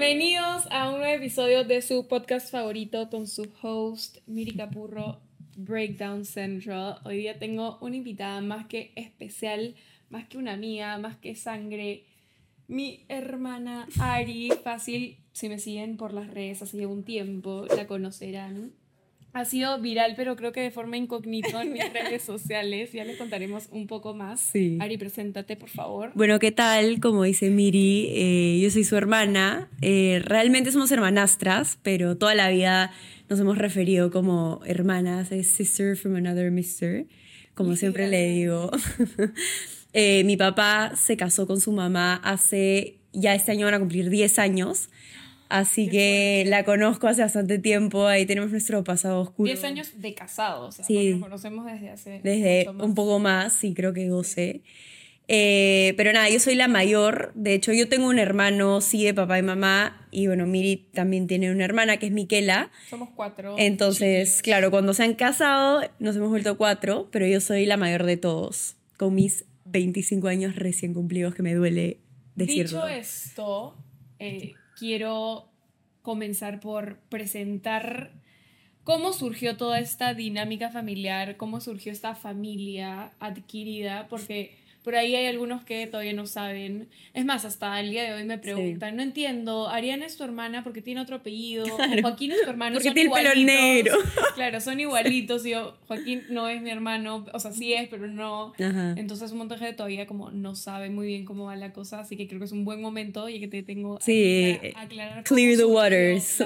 Bienvenidos a un nuevo episodio de su podcast favorito con su host Miri Capurro, Breakdown Central. Hoy día tengo una invitada más que especial, más que una amiga, más que sangre. Mi hermana Ari, fácil, si me siguen por las redes hace un tiempo, la conocerán ha sido viral, pero creo que de forma incógnita en mis redes sociales. Ya les contaremos un poco más. Sí. Ari, preséntate, por favor. Bueno, ¿qué tal? Como dice Miri, eh, yo soy su hermana. Eh, realmente somos hermanastras, pero toda la vida nos hemos referido como hermanas. Es sister from another mister, como siempre le digo. Eh, mi papá se casó con su mamá hace, ya este año van a cumplir 10 años. Así que la conozco hace bastante tiempo, ahí tenemos nuestro pasado oscuro. 10 años de casados, o sea, Sí. nos conocemos desde hace... Desde un poco más, sí, creo que 12. Eh, pero nada, yo soy la mayor. De hecho, yo tengo un hermano, sí, de papá y mamá. Y bueno, Miri también tiene una hermana que es Miquela. Somos cuatro. Entonces, chiquillos. claro, cuando se han casado, nos hemos vuelto cuatro, pero yo soy la mayor de todos, con mis 25 años recién cumplidos, que me duele decirlo. Dicho esto, eh, quiero comenzar por presentar cómo surgió toda esta dinámica familiar, cómo surgió esta familia adquirida, porque por ahí hay algunos que todavía no saben. Es más, hasta el día de hoy me preguntan, no entiendo, Ariana es tu hermana porque tiene otro apellido, Claro. Joaquín es tu hermano, Porque son tiene el pelo igualitos". negro. Claro, son igualitos, y yo, Joaquín no es mi hermano, o sea, sí es, pero no. Ajá. Entonces un gente todavía como no sabe muy bien cómo va la cosa, así que creo que es un buen momento y que te tengo Sí, aquí para aclarar clear the waters.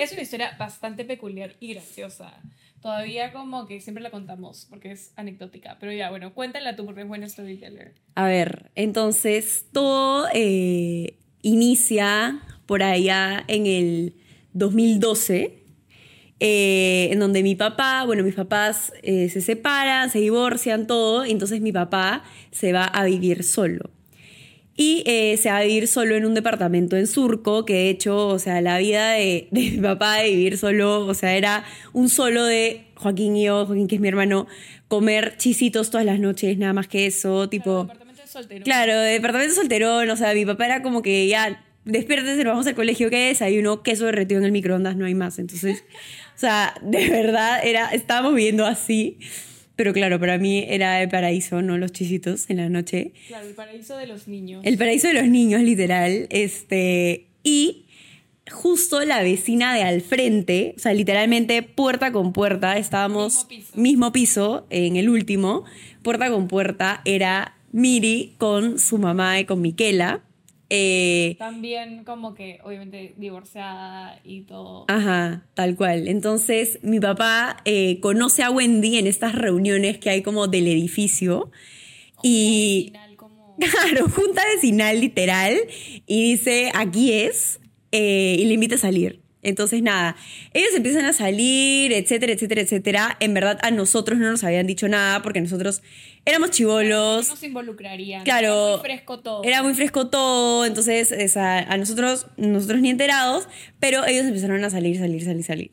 Es una historia bastante peculiar y graciosa. Todavía como que siempre la contamos porque es anecdótica, pero ya, bueno, cuéntala tú porque es buena storyteller. A ver, entonces todo eh, inicia por allá en el 2012, eh, en donde mi papá, bueno, mis papás eh, se separan, se divorcian, todo, y entonces mi papá se va a vivir solo. Y eh, se va a vivir solo en un departamento en Surco, que de hecho, o sea, la vida de, de mi papá de vivir solo, o sea, era un solo de Joaquín y yo, Joaquín que es mi hermano, comer chisitos todas las noches, nada más que eso, tipo... Claro, departamento de soltero. Claro, de departamento solterón, o sea, mi papá era como que ya, despiértese, nos vamos al colegio, ¿qué es? Hay uno queso derretido en el microondas, no hay más. Entonces, o sea, de verdad, era, estábamos viviendo así. Pero claro, para mí era el paraíso, no los chisitos en la noche. Claro, el paraíso de los niños. El paraíso de los niños, literal. Este, y justo la vecina de al frente, o sea, literalmente puerta con puerta, estábamos Mismo piso. mismo piso, en el último, puerta con puerta, era Miri con su mamá y con Miquela. Eh, También como que obviamente divorciada y todo. Ajá, tal cual. Entonces, mi papá eh, conoce a Wendy en estas reuniones que hay como del edificio. Y, Final, como... Claro, junta vecinal literal y dice, aquí es, eh, y le invita a salir. Entonces, nada, ellos empiezan a salir, etcétera, etcétera, etcétera. En verdad, a nosotros no nos habían dicho nada porque nosotros éramos No chivolos, nos involucrarían. Claro. Era muy fresco todo. era muy fresco todo, entonces es a, nosotros, nosotros ni enterados, pero ellos empezaron a salir, salir, salir, salir.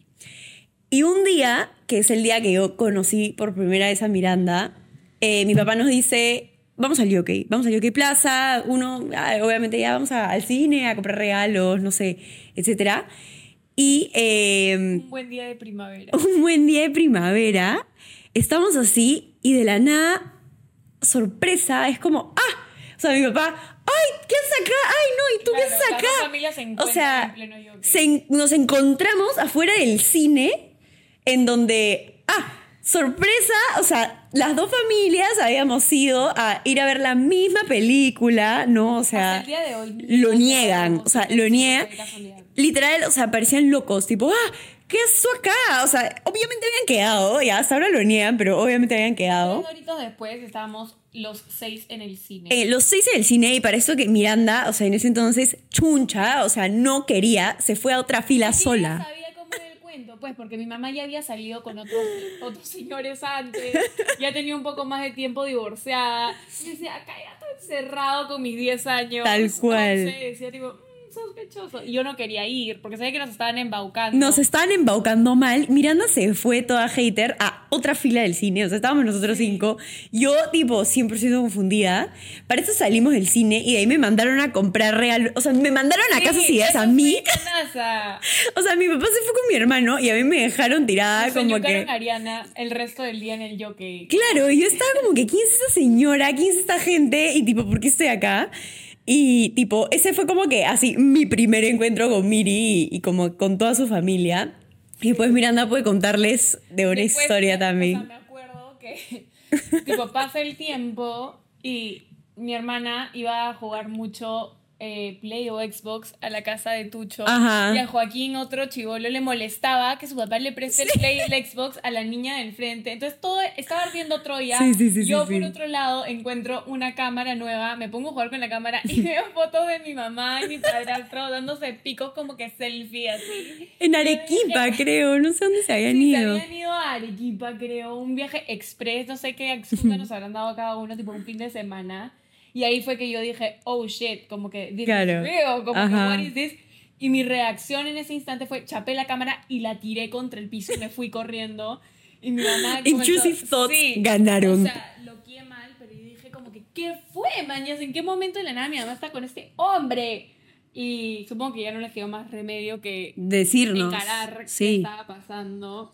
Y un día, que es el día que yo conocí por primera vez a Miranda, eh, mi papá nos dice, vamos al UK, vamos al UK Plaza, uno, ah, obviamente ya vamos a- al cine a comprar regalos, no sé, etcétera. Y eh, Un buen día de primavera. un buen día de primavera, estamos así y de la nada, sorpresa, es como, ¡ah! O sea, mi papá, ¡ay! ¿Qué haces acá? ¡Ay, no! ¿Y tú qué Claro, haces las acá? se o sea, en pleno yoga. se nos encontramos afuera del cine en donde, ¡ah! Sorpresa, o sea, las dos familias habíamos ido a ir a ver la misma película, ¿no? O sea, Hasta el día de hoy lo niegan, o sea, lo es niegan. Literal, o sea, parecían locos, tipo, ¡ah! ¿Qué haces acá? O sea, obviamente habían quedado, ya hasta ahora lo niegan, pero obviamente habían quedado. Tres horitos después estábamos los seis en el cine. Eh, los seis en el cine y para eso que Miranda, o sea, en ese entonces, chuncha, o sea, no quería, se fue a otra fila sola. sabía pues, porque mi mamá ya había salido con otros, otros señores antes, ya tenía un poco más de tiempo divorciada. Y decía, acá ya estoy encerrado con mis 10 años. Tal cual. Sé, decía, tipo, "Mm, sospechoso. Y yo no quería ir, porque sabía que nos estaban embaucando. Nos estaban embaucando mal. Miranda se fue toda hater a otra fila del cine, o sea, estábamos nosotros cinco. Yo, tipo, 100% confundida. Para eso salimos del cine y de ahí me mandaron a comprar real. O sea, me mandaron a casa si a mí. O sea, mi papá se fue con mi hermano y a mí me dejaron tirada como que. Ariana el resto del día en el jockey. Claro, yo estaba como que, ¿quién es esta señora? ¿Quién es esta gente? Y tipo, ¿por qué estoy acá? Y tipo, ese fue como que así mi primer encuentro con Miri y, como con toda su familia. Y después Miranda puede contarles de una historia también. O sea, me acuerdo que tipo pasa el tiempo y mi hermana iba a jugar mucho eh, Play o Xbox a la casa de Tucho. Y a Joaquín, otro chivolo, le molestaba que su papá le preste el Play y el Xbox a la niña del frente. Entonces todo estaba ardiendo Troya. Yo, por otro lado, encuentro una cámara nueva, me pongo a jugar con la cámara y veo fotos de mi mamá y mi padrastro dándose picos como que selfie así. En Arequipa, creo. No sé dónde se habían ido. Se habían ido a Arequipa, creo. Un viaje express, no sé qué excusa nos habrán dado cada uno, tipo un fin de semana. Y ahí fue que yo dije, oh shit, como que, this como que, what is this? Y mi reacción en ese instante fue, chapé la cámara y la tiré contra el piso y me fui corriendo. Y mi mamá... Intrusive thoughts ganaron. O sea, lo quié mal, pero yo dije como que, ¿qué fue, mañas? ¿En qué momento de la nada mi mamá está con este hombre? Y supongo que ya no les quedó más remedio que decirnos encarar qué estaba pasando.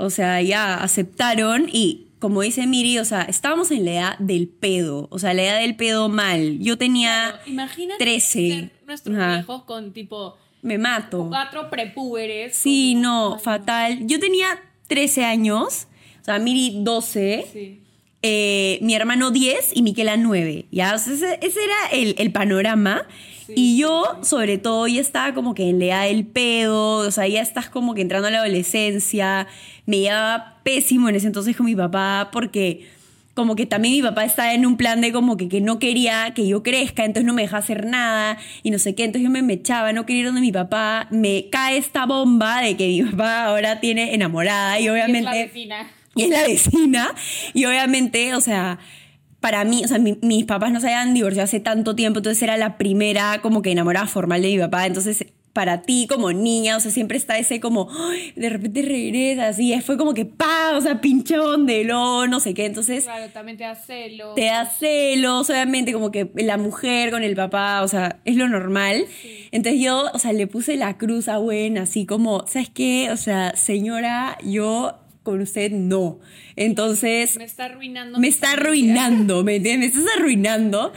O sea, ya aceptaron y como dice Miri, o sea, estábamos en la edad del pedo, o sea, la edad del pedo mal. Yo tenía imagínate 13. nuestros hijos con tipo... Me mato. Cuatro prepúberes. Sí, no, fatal. Yo tenía 13 años, o sea, Miri 12. Sí. Eh, mi hermano 10 y Miquela 9. ¿ya? ese, era el, el panorama. y yo, sobre todo, ya estaba como que en la edad del pedo, o sea, ya estás como que entrando a la adolescencia. Me llevaba pésimo en ese entonces con mi papá porque como que también mi papá estaba en un plan de como que, que no quería que yo crezca, entonces no me dejaba hacer nada y no sé qué, entonces yo me echaba, no quería ir donde mi papá, me cae esta bomba de que mi papá ahora tiene enamorada y obviamente y es la vecina. Y obviamente, o sea, para mí, o sea, mis papás no se habían divorciado hace tanto tiempo, entonces era la primera como que enamorada formal de mi papá. Entonces, para ti como niña, o sea, siempre está ese como, de repente regresas y fue como que, pa, o sea, pinchón de lo, no sé qué, entonces... Claro, también te da celos. Te da celos, obviamente, como que la mujer con el papá, o sea, es lo normal. Entonces yo, o sea, le puse la cruz a Gwen, así como, ¿sabes qué? O sea, señora, yo con usted no. Entonces... Me está arruinando. Me está arruinando, ¿me entiendes? Me estás arruinando.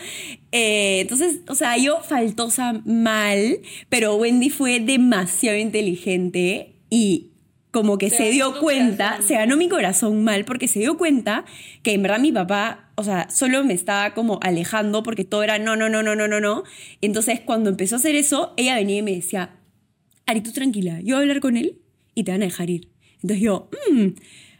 Eh, entonces, o sea, yo faltosa mal, pero Wendy fue demasiado inteligente y como que se, dio cuenta, se ganó mi corazón mal porque se dio cuenta que en verdad mi papá, o sea, solo me estaba como alejando porque todo era no, no, no, no, no, no, no. Entonces, cuando empezó a hacer eso, ella venía y me decía, Ari, tú tranquila, yo voy a hablar con él y te van a dejar ir. Entonces yo, mmm,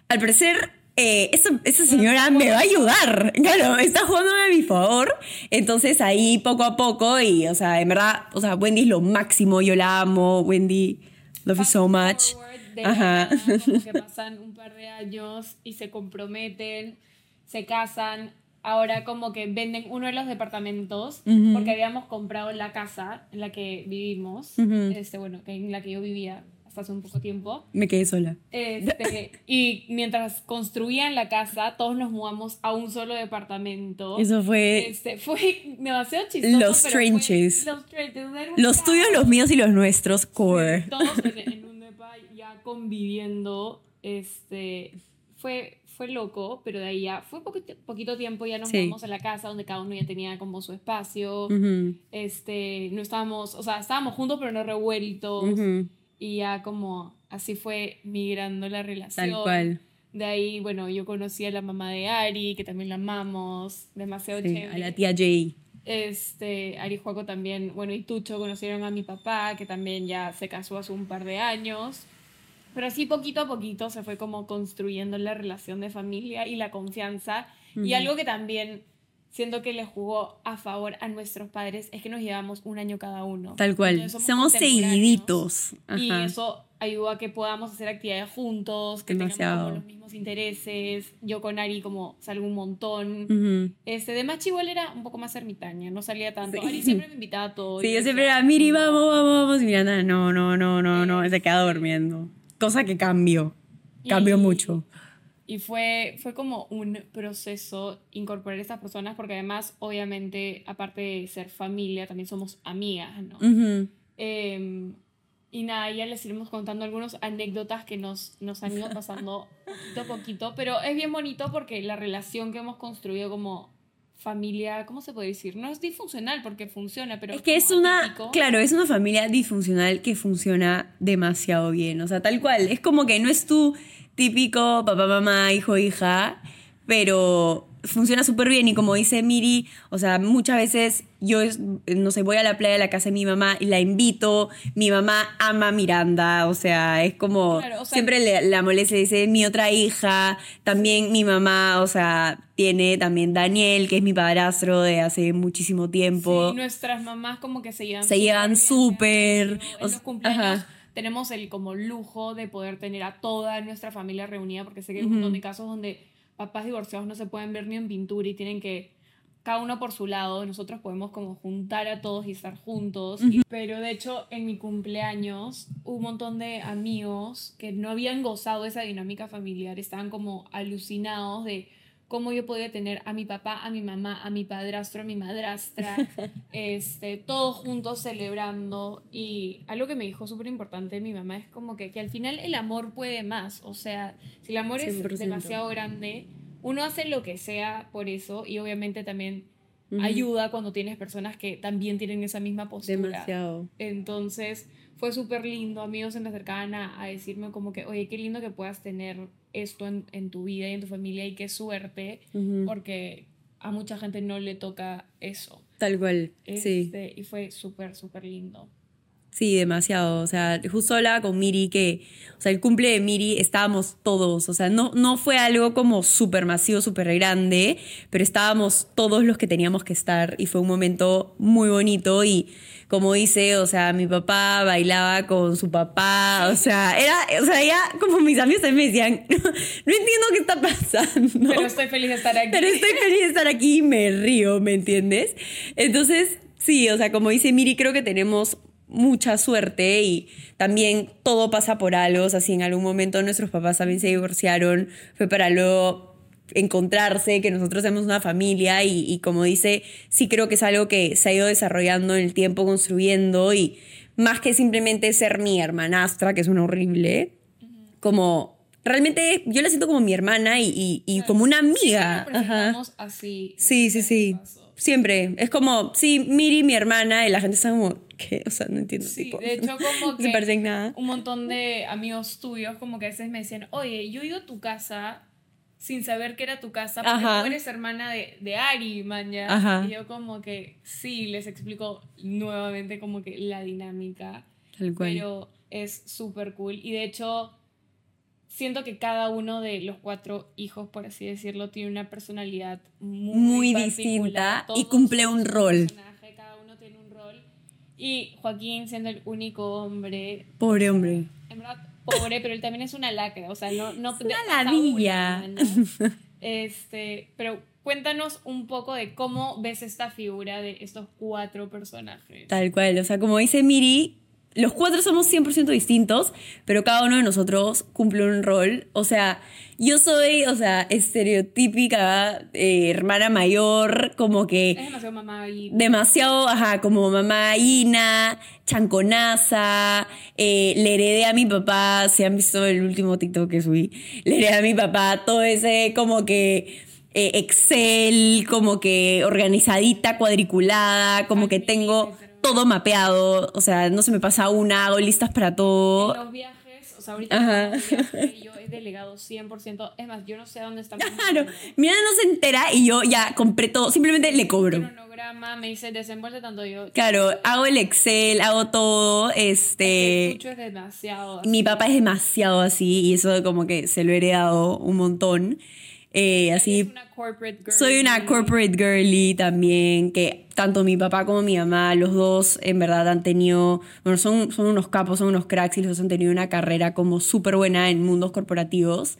al parecer eh, esa, señora me va a ayudar. Claro, está jugándome a mi favor. Entonces ahí poco a poco, y o sea, en verdad, o sea, Wendy es lo máximo, yo la amo, Wendy, love you so much. Ajá. que pasan un par de años y se comprometen, se casan. Ahora como que venden uno de los departamentos porque habíamos comprado la casa en la que vivimos, este, bueno, en la que yo vivía hace un poco tiempo. Me quedé sola. Este, y mientras construían la casa, todos nos mudamos a un solo departamento. Eso fue... Este, fue demasiado chistoso. Los trenches. los trenches. Los tuyos, los míos y los nuestros, core. todos en, un depa ya conviviendo. Este, fue, fue loco, pero de ahí ya fue poquito, poquito tiempo, ya nos mudamos a la casa donde cada uno ya tenía como su espacio. Este, no estábamos, o sea, estábamos juntos pero no revueltos. Y ya como así fue migrando la relación. Tal cual. De ahí, bueno, yo conocí a la mamá de Ari, que también la amamos, demasiado chévere. A la tía Jay. Este, Ari Juaco también, bueno, y Tucho conocieron a mi papá, que también ya se casó hace un par de años. Pero así poquito a poquito se fue como construyendo la relación de familia y la confianza. Y algo que también siento que le jugó a favor a nuestros padres es que nos llevamos un año cada uno. Tal cual. Somos, seguiditos. Y eso ayudó a que podamos hacer actividades juntos, que tengamos los mismos intereses. Yo con Ari como salgo un montón. este, de más chivola era un poco más ermitaña, no salía tanto. Ari siempre me invitaba a todo. Sí, yo siempre era, Miri, vamos, vamos, vamos. Y Miranda, no, no, no, no, no, se queda durmiendo. Cosa que cambió. Cambió mucho. Y fue, fue como un proceso incorporar a estas personas, porque además, obviamente, aparte de ser familia, también somos amigas, ¿no? Em, y nada, ya les iremos contando algunas anécdotas que nos, nos han ido pasando poquito a poquito, pero es bien bonito porque la relación que hemos construido como familia, ¿cómo se puede decir? No es disfuncional porque funciona, pero... Es que es una, claro, es una familia disfuncional que funciona demasiado bien, o sea, tal cual, es como que no es tu típico papá, mamá, hijo, hija, pero funciona súper bien y como dice Miri, o sea, muchas veces yo, no sé, voy a la playa de la casa de mi mamá y la invito, mi mamá ama a Miranda, o sea, es como, siempre le, la molesta, dice, mi otra hija, también mi mamá, o sea, tiene también Daniel, que es mi padrastro de hace muchísimo tiempo. Sí, nuestras mamás como que se llevan Se llevan súper. Tenemos el como lujo de poder tener a toda nuestra familia reunida, porque sé que hay un montón de casos donde papás divorciados no se pueden ver ni en pintura y tienen que cada uno por su lado, nosotros podemos como juntar a todos y estar juntos. pero de hecho, en mi cumpleaños un montón de amigos que no habían gozado esa dinámica familiar, estaban como alucinados de cómo yo podía tener a mi papá, a mi mamá, a mi padrastro, a mi madrastra, este, todos juntos celebrando. Y algo que me dijo súper importante mi mamá es como que, que al final el amor puede más. O sea, si el amor es demasiado grande, uno hace lo que sea por eso y obviamente también ayuda cuando tienes personas que también tienen esa misma postura. Demasiado. Entonces fue súper lindo, amigos se me acercaban a, decirme como que, oye, qué lindo que puedas tener esto en, en tu vida y en tu familia y qué suerte, porque a mucha gente no le toca eso. Tal cual, sí. Este, y fue súper, súper lindo. Sí, demasiado. O sea, justo hablaba con Miri que, o sea, el cumple de Miri estábamos todos. O sea, no, no fue algo como súper masivo, súper grande, pero estábamos todos los que teníamos que estar y fue un momento muy bonito. Y como dice, o sea, mi papá bailaba con su papá. O sea, era, o sea, ya como mis amigos me decían, no, entiendo qué está pasando. Pero estoy feliz de estar aquí. Pero estoy feliz de estar aquí y me río, ¿me entiendes? Entonces, sí, o sea, como dice Miri, creo que tenemos mucha suerte y también todo pasa por algo. O sea, si en algún momento nuestros papás también se divorciaron, fue para luego encontrarse, que nosotros somos una familia y, como dice, sí creo que es algo que se ha ido desarrollando en el tiempo, construyendo y más que simplemente ser mi hermanastra, que es una horrible, como realmente yo la siento como mi hermana y, como una amiga. así. Sí, sí, sí. Siempre. Es como, sí, Miri, mi hermana, y la gente está como, ¿qué? O sea, no entiendo. Sí, de hecho, como que nada. un montón de amigos tuyos, como que a veces me decían, oye, yo he ido a tu casa sin saber que era tu casa, porque tú eres hermana de, de Ari, man, Y yo como que, sí, les explico nuevamente como que la dinámica. Tal cual. Pero es súper cool. Y de hecho siento que cada uno de los cuatro hijos, por así decirlo, tiene una personalidad muy, distinta y cumple un rol uno tiene un rol. Y Joaquín siendo el único hombre. Pobre hombre. En verdad, pobre, pero él también es una lacra. O sea, no. no es una ladilla. Este, pero cuéntanos un poco de cómo ves esta figura de estos cuatro personajes. Tal cual. O sea, como dice Miri, los cuatro somos 100% distintos, pero cada uno de nosotros cumple un rol. O sea, yo soy, o sea, estereotípica eh, hermana mayor, como que... Es demasiado mamá Demasiado, ajá, como mamá Ina, chanconaza, eh, le heredé a mi papá, si han visto el último TikTok que subí, le heredé a mi papá todo ese como que... Eh, Excel, como que organizadita, cuadriculada, como que tengo todo mapeado, o sea, no se me pasa una, hago listas para todo. En los viajes, o sea, ahorita yo he delegado 100%, es más, yo no sé dónde está. Claro, mira, no se entera y yo ya compré todo, simplemente le cobro. cronograma, me dice desenvuelve tanto yo. Claro, hago el Excel, hago todo, este... Es, es demasiado. Mi papá es demasiado así y eso como que se lo he heredado un montón. Eh, así, soy una corporate girly también, que tanto mi papá como mi mamá, los dos en verdad han tenido, bueno, son, son unos capos, son unos cracks y los dos han tenido una carrera como súper buena en mundos corporativos.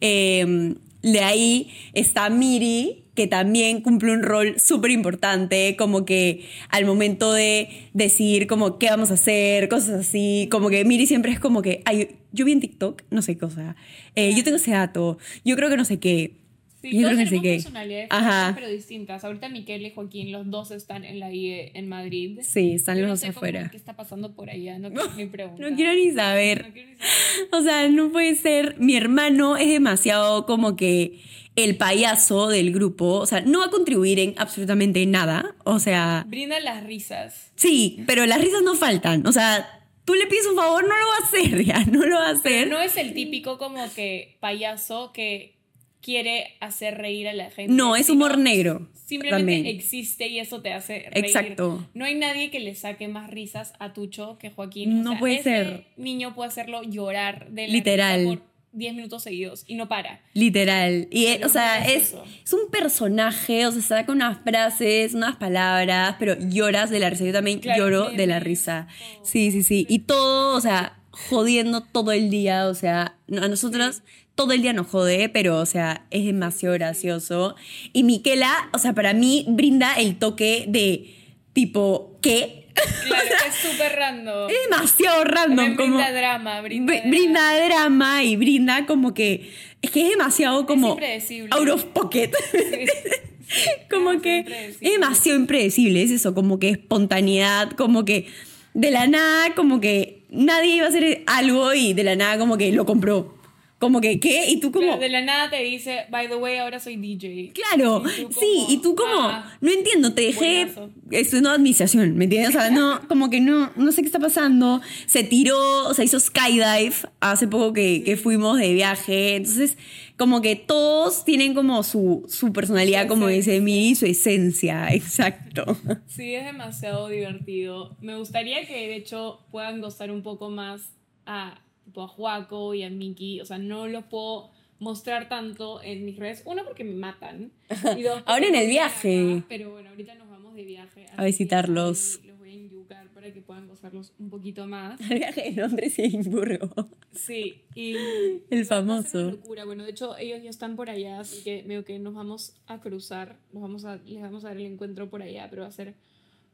Em, de ahí está Miri, que también cumple un rol súper importante, como que al momento de decidir como qué vamos a hacer, cosas así, como que Miri siempre es como que, ay, yo vi en TikTok, no sé qué cosa, eh, yo tengo ese dato, yo creo que no sé qué. Sí, yo todos creo que no sé personalidades Ajá. pero distintas. Ahorita Miquel y Joaquín, los dos están en la IE en Madrid. Sí, están los no dos sé cómo- afuera. ¿Qué está pasando por allá? No quiero ni preguntar. No quiero ni saber. No quiero ni saber. O sea, no puede ser. Mi hermano es demasiado como que el payaso del grupo. O sea, no va a contribuir en absolutamente nada. O sea, Brinda las risas. sí, pero las risas no faltan. O sea, tú le pides un favor, no lo va a hacer ya, no lo va a hacer. No es el típico como que payaso que quiere hacer reír a la gente. No, es humor negro. Simplemente también. existe y eso te hace reír. Exacto. No hay nadie que le saque más risas a Tucho que Joaquín. O No sea, puede ese ser. niño puede hacerlo llorar de la Literal. risa por 10 minutos seguidos y no para. Literal. Y, Pero o sea, es, es un personaje, o sea, saca unas frases, unas palabras, pero lloras de la risa. Yo también Claro, lloro de la risa. todo. Sí, sí, sí. Y todo, o sea, jodiendo todo el día, o sea, a nosotros todo el día nos jode, pero, o sea, es demasiado gracioso. Y Miquela, o sea, para mí brinda el toque de tipo, ¿qué? Claro, es súper random. Es demasiado random. Como, brinda drama, brinda, Br- brinda drama y brinda como que es que es demasiado como impredecible. out of pocket Sí, como que es demasiado impredecible es eso como que espontaneedad como que de la nada como que nadie iba a hacer algo y de la nada como que lo compró como que qué y tú como Claro, de la nada te dice, by the way, ahora soy DJ. Claro, Y sí, y tú como, ah, no entiendo, te dejé estudiando administración, ¿me entiendes? O sea, no, como que no, no sé qué está pasando. Se tiró, o sea, hizo skydive hace poco que, que fuimos de viaje. Entonces, como que todos tienen como su, su personalidad, Su como dice. Miri, su esencia, exacto. Sí, es demasiado divertido. Me gustaría que de hecho puedan gozar un poco más a, tipo, a Juaco y a Miki. O sea, no los puedo mostrar tanto en mis redes. Uno, porque me matan. Y dos, Ahora en el viaje. acá, pero bueno, ahorita nos vamos de viaje. que visitarlos. Los voy a enyucar para que puedan gozarlos un poquito más. El viaje de Londres y Edimburgo. Sí, y El a famoso. una locura. Bueno, de hecho, ellos ya están por allá, así que veo que nos vamos a cruzar, nos vamos a, les vamos a dar el encuentro por allá, pero va a ser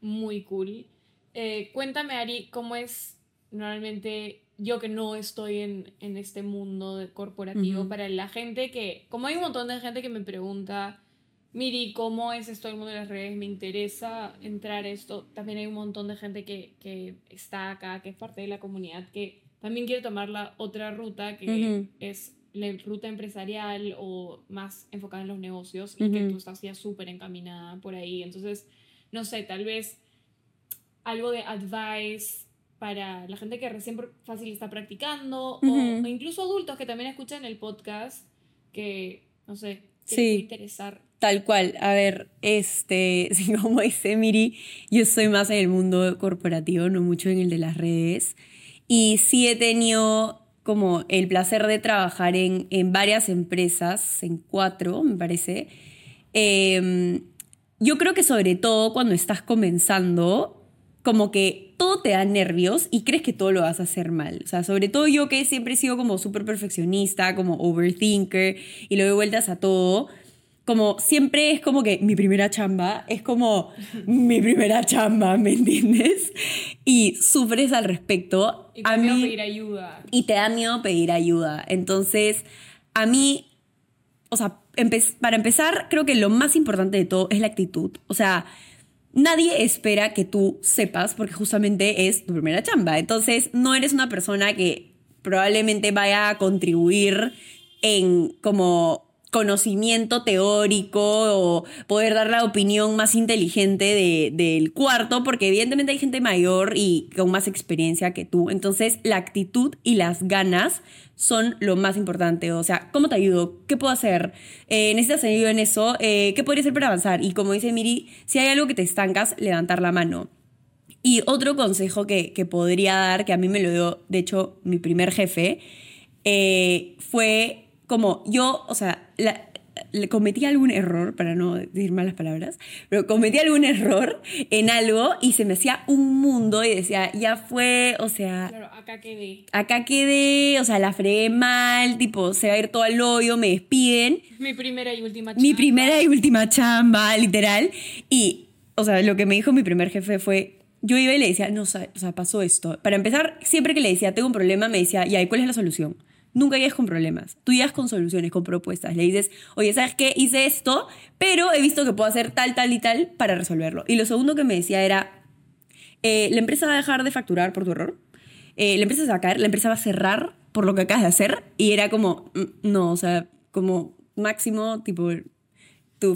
muy cool. Eh, cuéntame, Ari, ¿cómo es normalmente yo que no estoy en, en este mundo de corporativo para la gente que, como hay un montón de gente que me pregunta, Miri, ¿cómo es esto el mundo de las redes? Me interesa entrar esto. También hay un montón de gente que, que está acá, que es parte de la comunidad, que también quiere tomar la otra ruta, que es la ruta empresarial o más enfocada en los negocios, y que tú estás ya súper encaminada por ahí. Entonces, no sé, tal vez algo de advice para la gente que recién fácil está practicando, o- incluso adultos que también escuchan el podcast, que, no sé, que Sí. interesar. Tal cual, a ver, este, sí, como dice Miri, yo estoy más en el mundo corporativo, no mucho en el de las redes. Y sí he tenido como el placer de trabajar en, en varias empresas, en cuatro, me parece. Em, yo creo que sobre todo cuando estás comenzando, como que todo te da nervios y crees que todo lo vas a hacer mal. O sea, sobre todo yo que siempre he sido como súper perfeccionista, como overthinker y le doy vueltas a todo. Como siempre es como que mi primera chamba es como mi primera chamba, ¿me entiendes? Y sufres al respecto. Y te a voy a mí pedir ayuda. y te da miedo pedir ayuda. Entonces, a mí, o sea, empe- para empezar, creo que lo más importante de todo es la actitud. O sea, nadie espera que tú sepas porque justamente es tu primera chamba. Entonces, no eres una persona que probablemente vaya a contribuir en como conocimiento teórico o poder dar la opinión más inteligente de- del cuarto, porque evidentemente hay gente mayor y con más experiencia que tú. Entonces, la actitud y las ganas son lo más importante. O sea, ¿cómo te ayudo? ¿Qué puedo hacer? Eh, ¿Necesitas ayuda en eso? Eh, ¿Qué podría hacer para avanzar? Y como dice Miri, si hay algo que te estancas, levantar la mano. Y otro consejo que, que podría dar, que a mí me lo dio, de hecho, mi primer jefe, eh, fue como yo, o sea, la- cometí algún error, para no decir malas palabras, pero cometí algún error en algo y se me hacía un mundo y decía, ya fue, o sea, Claro, acá quedé. acá quedé, o sea, la fregué mal, tipo, se va a ir todo al hoyo, me despiden. Mi primera y última Mi chamba. primera y última chamba, literal. Y, o sea, lo que me dijo mi primer jefe fue, yo iba y le decía, no, o sea, pasó esto. Para empezar, siempre que le decía, tengo un problema, me decía, ¿y ahí cuál es la solución? Nunca llegas con problemas. Tú llegas con soluciones, con propuestas. Le dices, oye, ¿sabes qué? Hice esto, pero he visto que puedo hacer tal, tal y tal para resolverlo. Y lo segundo que me decía era, eh, la empresa va a dejar de facturar por tu error. Eh, la empresa se va a caer, la empresa va a cerrar por lo que acabas de hacer. Y era como, mm, no, o sea, como máximo, tipo,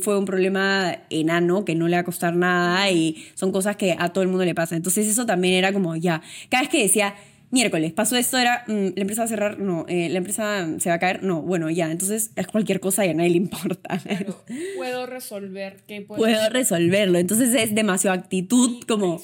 fue un problema enano que no le va a costar nada y son cosas que a todo el mundo le pasa. Entonces eso también era como, ya, cada vez que decía, miércoles, pasó esto, era, mm, la empresa va a cerrar, no, eh, la empresa se va a caer, no, bueno, ya, entonces es cualquier cosa y a nadie le importa. puedo resolver, ¿qué puedo, puedo resolverlo, entonces es demasiado actitud, como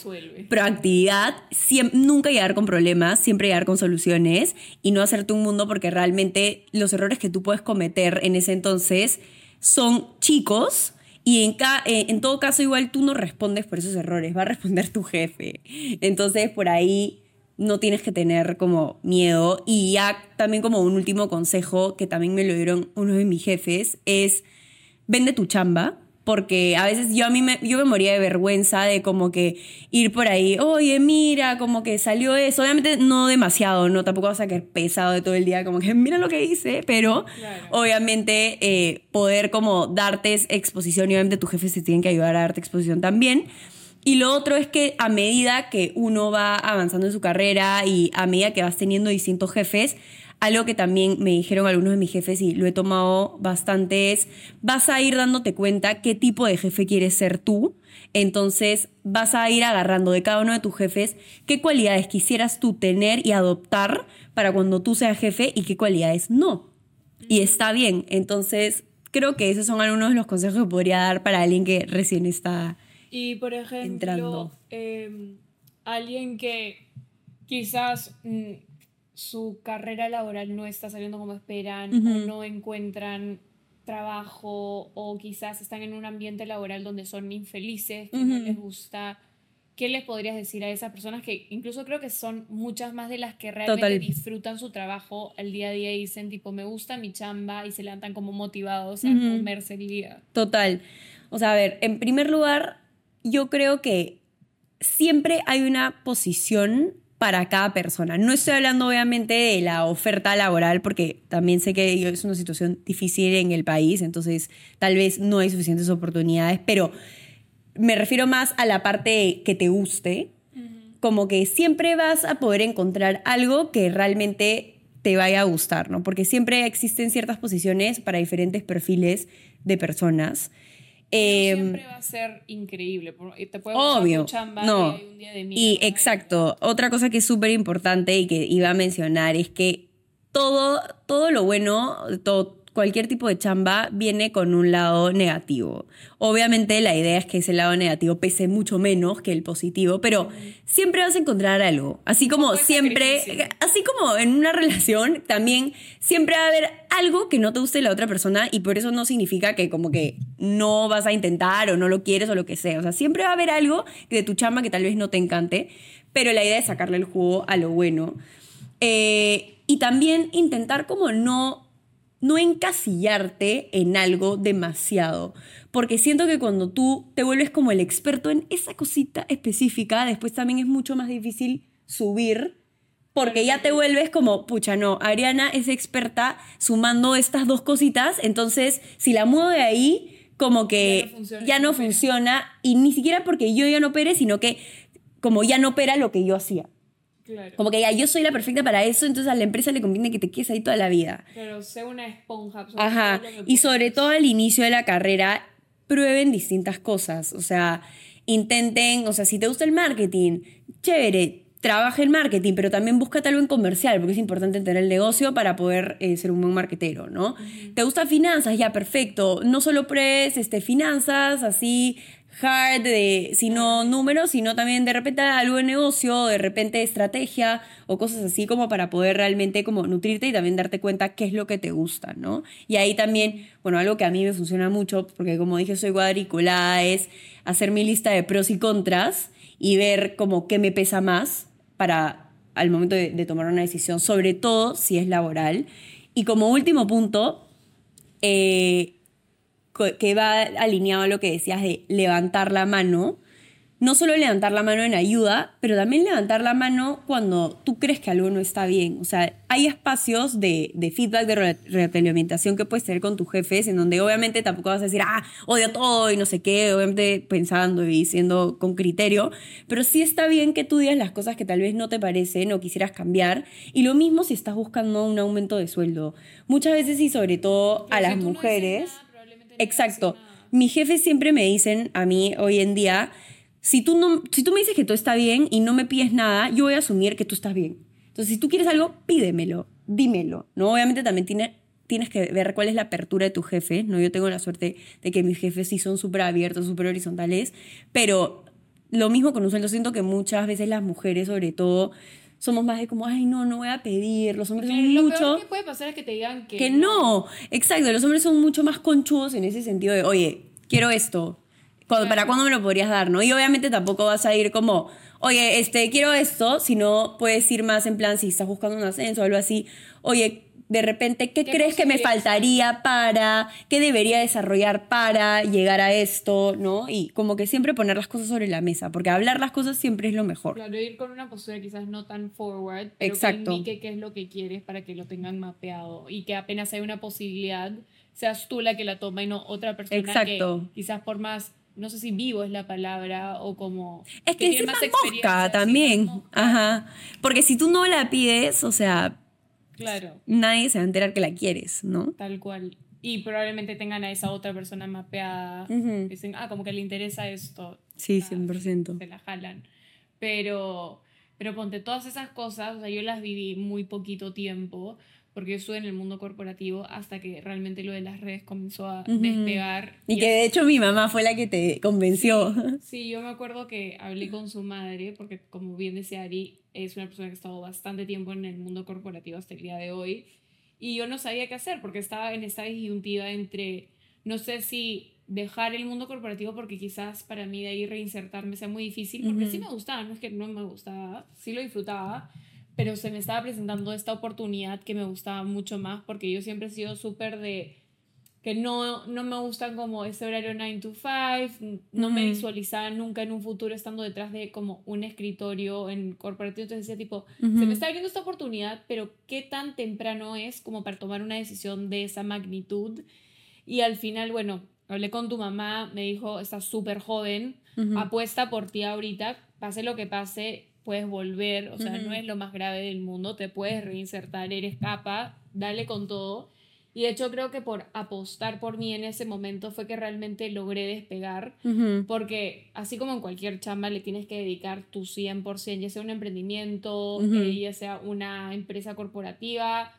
proactividad, siempre, nunca llegar con problemas, siempre llegar con soluciones y no hacerte un mundo porque realmente los errores que tú puedes cometer en ese entonces son chicos, y en, eh, en todo caso, igual tú no respondes por esos errores, va a responder tu jefe. Entonces, por ahí no tienes que tener como miedo. Y ya también como un último consejo que también me lo dieron uno de mis jefes es vende tu chamba. Porque a veces yo a mí me, yo me moría de vergüenza de como que ir por ahí, oye, mira, como que salió eso. Obviamente no demasiado, no tampoco vas a quedar pesado de todo el día, como que mira lo que hice, pero obviamente eh, poder como darte exposición y obviamente tu jefe se tiene que ayudar a darte exposición también. Y lo otro es que a medida que uno va avanzando en su carrera y a medida que vas teniendo distintos jefes, algo que también me dijeron algunos de mis jefes y lo he tomado bastante es, vas a ir dándote cuenta qué tipo de jefe quieres ser tú. Entonces vas a ir agarrando de cada uno de tus jefes qué cualidades quisieras tú tener y adoptar para cuando tú seas jefe y qué cualidades no. Y está bien. Entonces creo que esos son algunos de los consejos que podría dar para alguien que recién está y por ejemplo, em, alguien que quizás mm, su carrera laboral no está saliendo como esperan o no encuentran trabajo o quizás están en un ambiente laboral donde son infelices, que no les gusta. ¿Qué les podrías decir a esas personas que incluso creo que son muchas más de las que realmente disfrutan su trabajo el día a día y dicen tipo me gusta mi chamba y se levantan como motivados a comerse el día? Total. O sea, a ver, en primer lugar, yo creo que siempre hay una posición para cada persona. No estoy hablando obviamente de la oferta laboral porque también sé que es una situación difícil en el país, entonces tal vez no hay suficientes oportunidades, pero me refiero más a la parte que te guste, como que siempre vas a poder encontrar algo que realmente te vaya a gustar, ¿no? Porque siempre existen ciertas posiciones para diferentes perfiles de personas. Siempre em, va a ser increíble. Te puede obvio. chamba no. Y, un día de y exacto. Otra cosa que es súper importante y que iba a mencionar es que todo, todo lo bueno, todo, cualquier tipo de chamba viene con un lado negativo. Obviamente la idea es que ese lado negativo pese mucho menos que el positivo, pero siempre vas a encontrar algo. Así como siempre, así como en una relación, también siempre va a haber algo que no te guste de la otra persona y por eso no significa que como que no vas a intentar o no lo quieres o lo que sea. O sea, siempre va a haber algo de tu chamba que tal vez no te encante, pero la idea es sacarle el jugo a lo bueno. Eh, y también intentar como no no encasillarte en algo demasiado, porque siento que cuando tú te vuelves como el experto en esa cosita específica, después también es mucho más difícil subir, porque ya te vuelves como, pucha, no, Ariana es experta sumando estas dos cositas, entonces si la muevo de ahí, como que ya no funciona, y ni siquiera porque yo ya no opere, sino que como ya no opera lo que yo hacía. Como que ya yo soy la perfecta para eso, entonces a la empresa le conviene que te quedes ahí toda la vida. Pero sé una esponja. Ajá. Y sobre todo al inicio de la carrera, prueben distintas cosas. O sea, intenten, o sea, si te gusta el marketing, chévere, trabaja en marketing, pero también búscate algo en comercial, porque es importante tener el negocio para poder eh, ser un buen marketero, ¿no? ¿Te gusta finanzas? Ya, perfecto. No solo pruebes este, finanzas, así hard, de, sino números, sino también de repente algo de negocio, de repente estrategia o cosas así como para poder realmente como nutrirte y también darte cuenta qué es lo que te gusta, ¿no? Y ahí también, bueno, algo que a mí me funciona mucho, porque como dije soy cuadriculada, es hacer mi lista de pros y contras y ver como qué me pesa más para al momento de, de tomar una decisión, sobre todo si es laboral. Y como último punto, eh, que va alineado a lo que decías de levantar la mano, no solo levantar la mano en ayuda, pero también levantar la mano cuando tú crees que algo no está bien. O sea, hay espacios de, de feedback, de retroalimentación que puedes tener con tus jefes, en donde obviamente tampoco vas a decir, ah, odio todo y no sé qué, obviamente pensando y siendo con criterio, pero sí está bien que tú digas las cosas que tal vez no te parecen o quisieras cambiar. Y lo mismo si estás buscando un aumento de sueldo. Muchas veces y sobre todo a las mujeres. Exacto. Mis jefes siempre me dicen a mí hoy en día, si tú, no, si tú me dices que todo está bien y no me pides nada, yo voy a asumir que tú estás bien. Entonces, si tú quieres algo, pídemelo, dímelo, ¿no? Obviamente también tiene, tienes que ver cuál es la apertura de tu jefe, ¿no? Yo tengo la suerte de que mis jefes sí son súper abiertos, súper horizontales, pero lo mismo con un sueldo, siento que muchas veces las mujeres, sobre todo, somos más de como, ay, no, no voy a pedir. Los hombres son lo mucho. Peor que puede pasar es que te digan que. Que no. exacto. Los hombres son mucho más conchudos en ese sentido de, oye, quiero esto. ¿Para cuándo me lo podrías dar, no? Y obviamente tampoco vas a ir como, oye, este, quiero esto, sino puedes ir más en plan, si estás buscando un ascenso o algo así, oye, de repente, ¿qué, crees que me faltaría para, qué debería desarrollar para llegar a esto, ¿no? Y como que siempre poner las cosas sobre la mesa, porque hablar las cosas siempre es lo mejor. Claro, ir con una postura quizás no tan forward, pero Exacto. que qué es lo que quieres para que lo tengan mapeado y que apenas hay una posibilidad, seas tú la que la toma y no otra persona Exacto. que quizás por más no sé si vivo es la palabra o como... Es que, es más mosca también. Ajá. Porque si tú no la pides, o sea... Claro. Nadie se va a enterar que la quieres, ¿no? Tal cual. Y probablemente tengan a esa otra persona mapeada. Dicen, ah, como que le interesa esto. Sí, 100%. Se la jalan. Pero, pero ponte todas esas cosas, o sea, yo las viví muy poquito tiempo porque yo estuve en el mundo corporativo hasta que realmente lo de las redes comenzó a despegar. Y, que de hecho mi mamá fue la que te convenció. Sí, yo me acuerdo que hablé con su madre, porque como bien decía Ari, es una persona que ha estado bastante tiempo en el mundo corporativo hasta el día de hoy, y yo no sabía qué hacer, porque estaba en esta disyuntiva entre, no sé si dejar el mundo corporativo porque quizás para mí de ahí reinsertarme sea muy difícil, porque sí me gustaba, no es que no me gustaba, sí lo disfrutaba, pero se me estaba presentando esta oportunidad que me gustaba mucho más porque yo siempre he sido súper de que no, no me gustan como ese horario 9 to 5, no me visualizaba nunca en un futuro estando detrás de como un escritorio en corporativo, entonces decía tipo, se me está abriendo esta oportunidad, pero ¿qué tan temprano es como para tomar una decisión de esa magnitud? Y al final, bueno, hablé con tu mamá, me dijo, estás súper joven, apuesta por ti ahorita, pase lo que pase, puedes volver, o sea, no es lo más grave del mundo, te puedes reinsertar, eres capa, dale con todo. Y de hecho creo que por apostar por mí en ese momento fue que realmente logré despegar, porque así como en cualquier chamba le tienes que dedicar tu 100%, ya sea un emprendimiento, eh, ya sea una empresa corporativa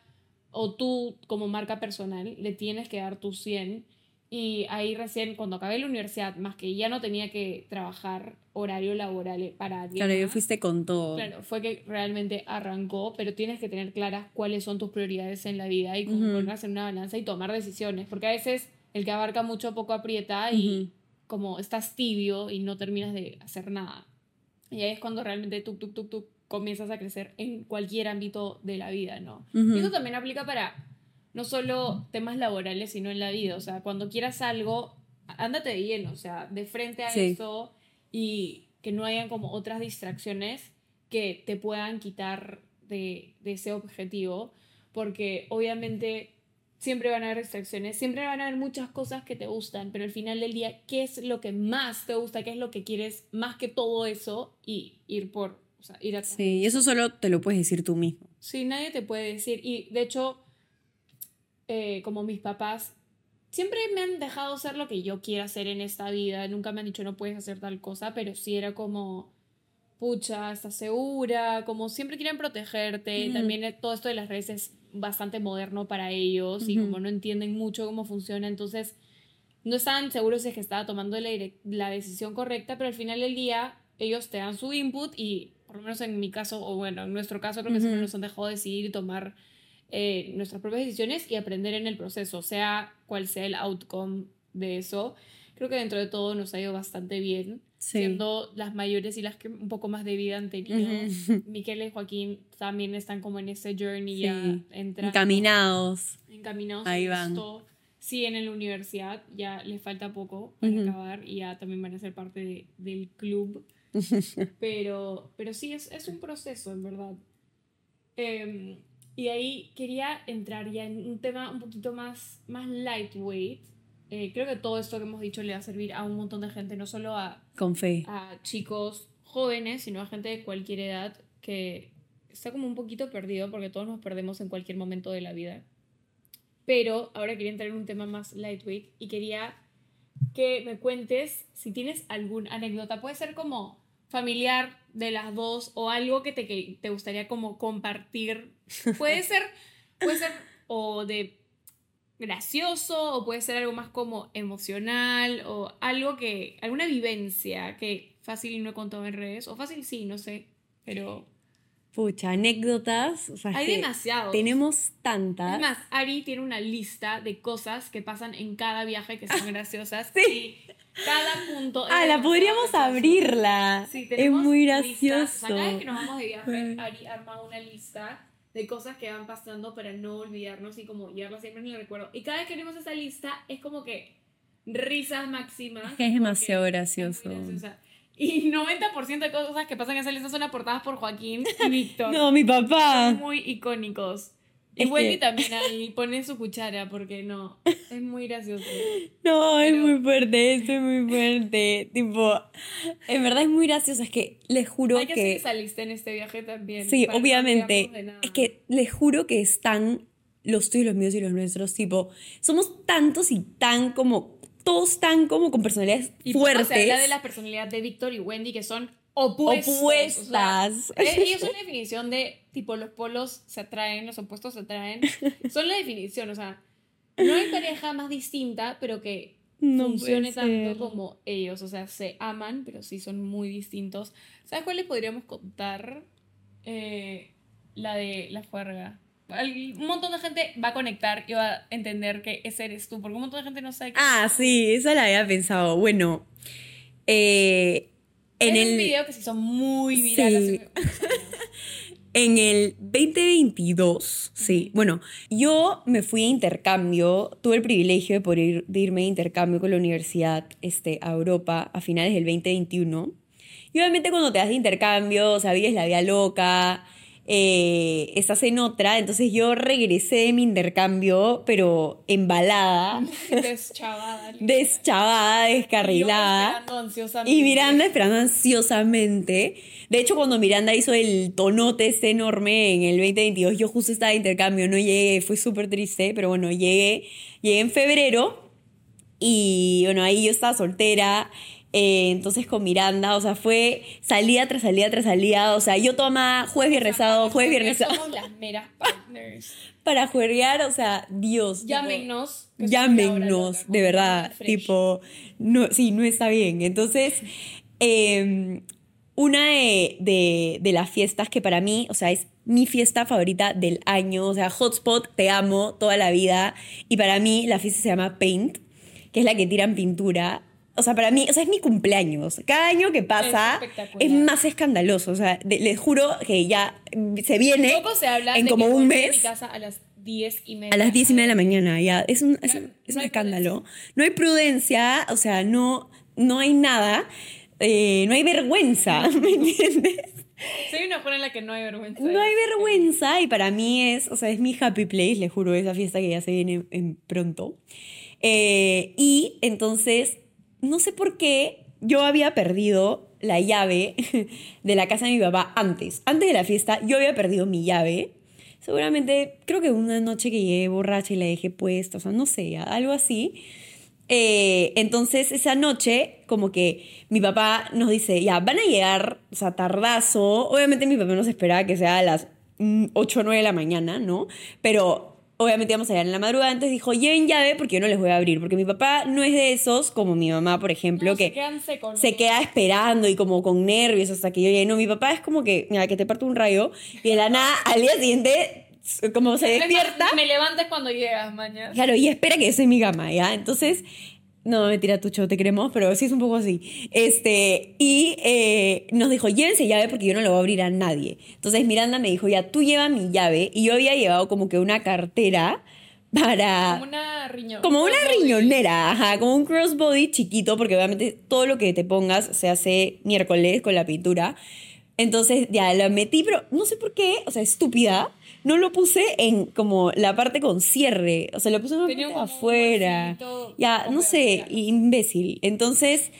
o tú como marca personal, le tienes que dar tu 100%. Y ahí recién, cuando acabé la universidad, más que ya no tenía que trabajar horario laboral para alguien. Claro, yo fuiste con todo. Claro, fue que realmente arrancó, pero tienes que tener claras cuáles son tus prioridades en la vida y cómo ponerlas en una balanza y tomar decisiones. Porque a veces el que abarca mucho poco aprieta y como estás tibio y no terminas de hacer nada. Y ahí es cuando realmente tú, tú, tú, tú comienzas a crecer en cualquier ámbito de la vida, ¿no? Y eso también aplica para no solo temas laborales, sino en la vida. O sea, cuando quieras algo, ándate de lleno, o sea, de frente a eso y que no hayan como otras distracciones que te puedan quitar de, ese objetivo, porque obviamente siempre van a haber distracciones, siempre van a haber muchas cosas que te gustan, pero al final del día, ¿qué es lo que más te gusta? ¿Qué es lo que quieres más que todo eso? Y ir por, o sea, ir a... Sí, y eso solo te lo puedes decir tú mismo. Sí, nadie te puede decir. Y de hecho, eh, como mis papás, siempre me han dejado ser lo que yo quiera hacer en esta vida. Nunca me han dicho no puedes hacer tal cosa, pero sí era como, pucha, estás segura, como siempre quieren protegerte. También eh, todo esto de las redes es bastante moderno para ellos y como no entienden mucho cómo funciona, entonces no estaban seguros de que estaba tomando la, la decisión correcta, pero al final del día ellos te dan su input y por lo menos en mi caso, o bueno, en nuestro caso creo que siempre nos han dejado decidir y tomar eh, nuestras propias decisiones y aprender en el proceso, sea cual sea el outcome de eso. Creo que dentro de todo nos ha ido bastante bien, siendo las mayores y las que un poco más de vida han tenido. Miquel y Joaquín también están como en ese journey ya encaminados. Encaminados. Ahí van. sí en la universidad, ya les falta poco para acabar y ya también van a ser parte de- del club. pero, pero sí, es, es un proceso, en verdad. Em, y ahí quería entrar ya en un tema un poquito más, más lightweight. Eh, creo que todo esto que hemos dicho le va a servir a un montón de gente, no solo a, Con fe. a chicos jóvenes, sino a gente de cualquier edad que está como un poquito perdido porque todos nos perdemos en cualquier momento de la vida. Pero ahora quería entrar en un tema más lightweight y quería que me cuentes si tienes alguna anécdota. Puede ser como familiar de las dos o algo que te, que te gustaría como compartir. Puede ser, puede ser o de gracioso o puede ser algo más como emocional o algo que, alguna vivencia que fácil no he contado en redes o fácil sí, no sé, pero Pucha, anécdotas. O sea, es hay que demasiados. Tenemos tantas. Es más, Ari tiene una lista de cosas que pasan en cada viaje que son graciosas. Sí. Y cada punto. es Ah, la podríamos abrirla. Sí, es tenemos muy listas. gracioso. O sea, cada vez que nos vamos de viaje. Ari arma una lista de cosas que van pasando para no olvidarnos y como llevarla siempre en el recuerdo. Y cada vez que abrimos esa lista es como que risas máximas. Es que es demasiado gracioso. es muy. Y 90% de cosas que pasan en esa lista son aportadas por Joaquín y Víctor. No, mi papá. Son muy icónicos. Y Es Wendy también ahí pone su cuchara porque no, es muy gracioso. No, es Pero- muy fuerte, esto es muy fuerte. tipo, en verdad es muy gracioso. Es que les juro Hay que que. esa lista en este viaje también. Sí, no obviamente. nada. Es que les juro que están los tuyos, los míos y los nuestros. Tipo, somos tantos y tan como. Todos tan como con personalidades Y fuertes. se habla de la personalidad de Víctor y Wendy que son opuestos. o sea, Opuestas. ellos son la definición de tipo los polos se atraen, los opuestos se atraen. Son la definición, o sea, no hay pareja más distinta, pero que No funcione tanto como ellos. O sea, se aman, pero sí son muy distintos. ¿Sabes cuál les podríamos contar? Eh, la de la juerga. Al- Un montón de gente va a conectar y va a entender que ese eres tú, porque un montón de gente no sabe que Ah, sí, esa la había pensado. Bueno, eh, en es el. un video que se hizo muy viral. Sí. hace- En el 2022, sí. Bueno, yo me fui a intercambio, tuve el privilegio de poder ir- de irme de intercambio con la universidad este, a Europa a finales del 2021. Y obviamente cuando te das de intercambio, o vives la vida loca, eh, estás en otra. Entonces yo regresé de mi intercambio, pero embalada, Deschavada. deschavada, Y descarrilada. esperando ansiosamente. Y Miranda esperando ansiosamente. De hecho, cuando Miranda hizo el tonote este enorme en el 2022, yo justo estaba de intercambio, no llegué, fue súper triste, pero bueno, llegué, llegué en febrero y bueno, ahí yo estaba soltera, eh, entonces con Miranda, o sea, fue salida tras salida tras salida, o sea, yo tomaba jueves, viernes, sábado, jueves, viernes, sábado, Somos las meras partners. para juerguear, o sea, Dios. tipo, Llámenos. hora Llámenos, de como verdad, tipo, no, sí, no está bien. Entonces, eh, una de, de, de las fiestas que para mí, o sea, es mi fiesta favorita del año, o sea, Hotspot, te amo toda la vida, y para mí la fiesta se llama Paint, que es la que tiran pintura. O sea, para mí, o sea, es mi cumpleaños. Cada año que pasa Es más escandaloso. O sea, de- les juro que ya se viene Poco se habla en de como que un mes. mi casa a las 10 y media. A las 10 y media de la mañana, ya. Es un, es No- un, es no un hay escándalo. No hay prudencia, o sea, no, no hay nada. eh, no hay vergüenza, ¿me entiendes? Soy una forma en la que no hay vergüenza. No hay vergüenza y para mí es, o sea, es mi happy place, le juro, esa fiesta que ya se viene en pronto. Eh, y entonces, no sé por qué yo había perdido la llave de la casa de mi papá antes. Antes de la fiesta, yo había perdido mi llave. Seguramente, creo que una noche que llegué borracha y la dejé puesta, o sea, no sé, algo así. Eh, entonces, esa noche, como que mi papá nos dice, ya, van a llegar, o sea, tardazo. Obviamente mi papá nos esperaba que sea a las mm, 8 o 9 de la mañana, ¿no? Pero obviamente íbamos a llegar en la madrugada, entonces dijo, lleven llave porque yo no les voy a abrir, porque mi papá no es de esos, como mi mamá, por ejemplo, No, que se queda esperando y como con nervios hasta que yo llegue. No, mi papá es como que, mira, que te parto un rayo y de la nada al día siguiente, como se despierta, Me levantas cuando llegas mañana. claro, y espera que yo en mi cama, ¿ya? Entonces, no, mentira, Tucho, te queremos, pero sí es un poco así. Este, y eh, nos dijo, llévense llave porque yo no le voy a abrir a nadie. Entonces Miranda me dijo, ya, tú lleva mi llave. Y yo había llevado como que una cartera para... Como una riñón. Como una riñonera, ajá, como un crossbody chiquito, porque obviamente todo lo que te pongas se hace miércoles con la pintura. Entonces ya la metí, pero no sé por qué, o sea, estúpida, no lo puse en como la parte con cierre, o sea, lo puse en la Tenía parte afuera. Ya, no sé, imbécil. Entonces,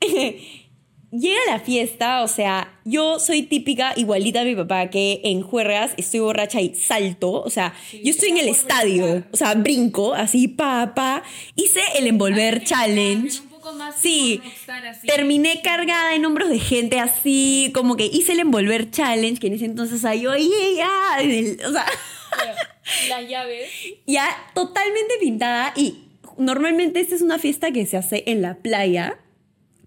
llega la fiesta, o sea, yo soy típica igualita a mi papá, que en juergas estoy borracha y salto, o sea, Sí, yo estoy en el estadio, brincar. o sea, brinco, así, pa, pa, hice el envolver challenge. Un poco más Sí, así. terminé cargada en hombros de gente así, como que hice el envolver challenge, que en ese entonces ahí "Oye, ya", o sea, Las llaves. ya totalmente pintada y normalmente esta es una fiesta que se hace en la playa,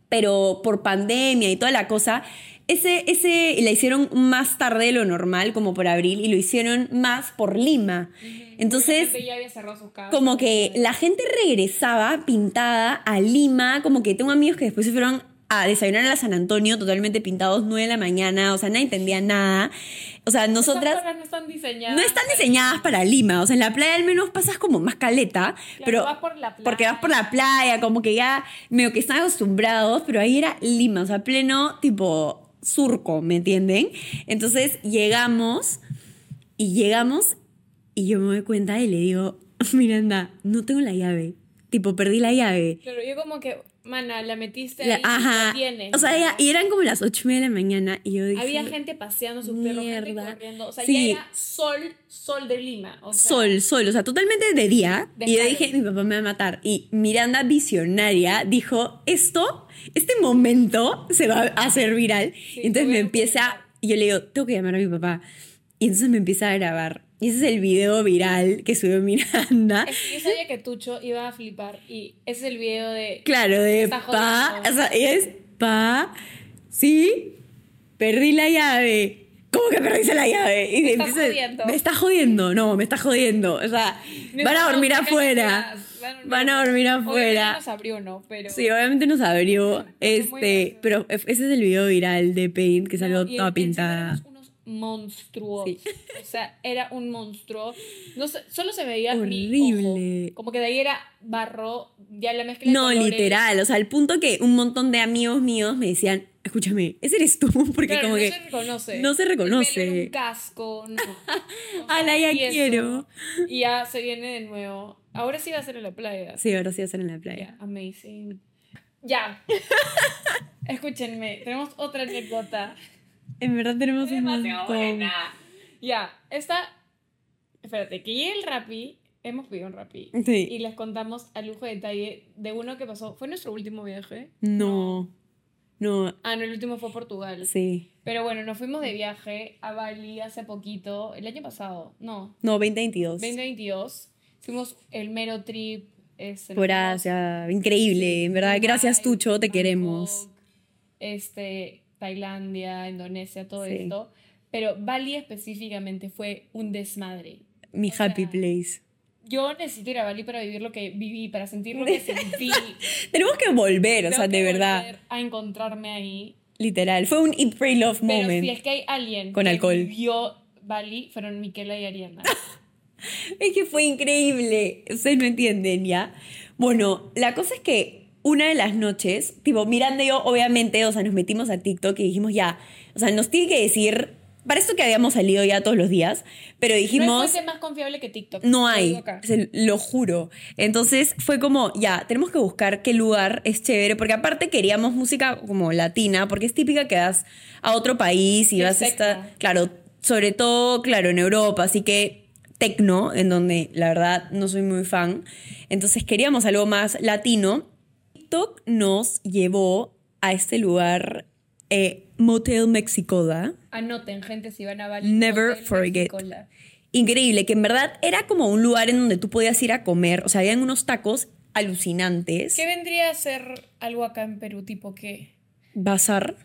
pero por pandemia y toda la cosa, ese, ese la hicieron más tarde de lo normal, como por abril, y lo hicieron más por Lima. Entonces, Porque la gente ya había cerrado sus casas. como que la gente regresaba pintada a Lima, como que tengo amigos que después se fueron a desayunar a la San Antonio totalmente pintados, 9 de la mañana, o sea, nadie entendía nada. O sea, Esas nosotras cosas no están diseñadas. no están diseñadas para Lima, o sea, en la playa al menos pasas como más caleta, Claro, pero vas por la porque vas por playa. la playa, como que ya medio que están acostumbrados, pero ahí era Lima, o sea, pleno tipo surco, ¿me entienden? Entonces llegamos y llegamos y yo me doy cuenta y le digo, Miranda, no tengo la llave, tipo perdí la llave. Claro, yo como que, mana, la metiste La- ahí ajá. la tienes. O sea, y eran como las ocho y media de la mañana y yo dije, Había gente paseando gente Mierda. corriendo. O sea, Sí. ya era sol, sol de Lima. O sea, sol, sol, o sea, totalmente de día. y yo dije, mi papá me va a matar. Y Miranda, visionaria, dijo, esto, este momento se va a hacer viral. Sí, entonces me empieza, y yo le digo, tengo que llamar a mi papá. Y entonces me empieza a grabar. Y ese es el video viral que subió Miranda. Es que yo sabía que Tucho iba a flipar y ese es el video de... Claro, de pa, jodiendo. o sea, ella es pa, sí, perdí la llave. ¿Cómo que perdiste la llave? Y Me está empieza- jodiendo. Me está jodiendo, no, me está jodiendo. O sea, No van a dormir afuera. Van a dormir Obviamente afuera. nos abrió, ¿no? Pero... Sí, obviamente nos abrió. Este, pero ese es el video viral de Paint que salió No, toda pintada. Sí. O sea, era un monstruo. No sé, solo se veía Horrible. ojo. Como que de ahí era barro, ya la mezcla No, literal. O sea, al punto que un montón de amigos míos me decían, escúchame, ese eres tú. Porque Claro, como no que. se reconoce. no se El pelo reconoce. un casco, no. O sea, Ala, ya y eso. quiero. Y ya se viene de nuevo. Ahora sí va a ser en la playa. Sí, ahora sí va a ser en la playa. Ya, amazing. Ya. Escúchenme, tenemos otra anécdota. En verdad tenemos un Demasiado montón. buena. Ya, esta. Espérate, que el Rappi. Hemos pedido un Rappi. Sí. Y les contamos a lujo de detalle de uno que pasó. ¿Fue nuestro último viaje? No. No. Ah, no, el último fue a Portugal. Sí. Pero bueno, nos fuimos de viaje a Bali hace poquito, el año pasado, no, No, 2022. 2022. Fuimos el mero trip. este, Por Asia. Increíble. En verdad, gracias, Tucho. Te Bangkok, queremos. Este, Tailandia, Indonesia, todo Sí. esto. Pero Bali específicamente fue un desmadre. Mi o sea, happy place. Yo necesito ir a Bali para vivir lo que viví, para sentir lo que sentí. Tenemos que volver, o sea, que de verdad. volver A encontrarme ahí. Literal. Fue un Eat, Pray, Love Pero moment. si es que hay alguien Con que alcohol. vivió Bali, fueron Miquela y Ariana. Es que fue increíble. Ustedes no entienden, ¿ya? Bueno, la cosa es que una de las noches, tipo, Miranda y yo, obviamente, o sea, nos metimos a TikTok y dijimos ya, o sea, nos tiene que decir, para esto que habíamos salido ya todos los días, pero no hay dijimos, más confiable que TikTok. no hay, se- lo juro. Entonces fue como, ya, tenemos que buscar qué lugar es chévere, porque aparte queríamos música como latina, porque es típica que vas a otro país y vas a es estar, claro, sobre todo, claro, en Europa, así que tecno, en donde la verdad no soy muy fan. Entonces queríamos algo más latino. TikTok nos llevó a este lugar, eh, Motel Mexicoda. Anoten, gente, si van a Bali. Never forget. Mexicola. Increíble, que en verdad era como un lugar en donde tú podías ir a comer. O sea, habían unos tacos alucinantes. ¿Qué vendría a ser algo acá en Perú? ¿Tipo qué? Bazar.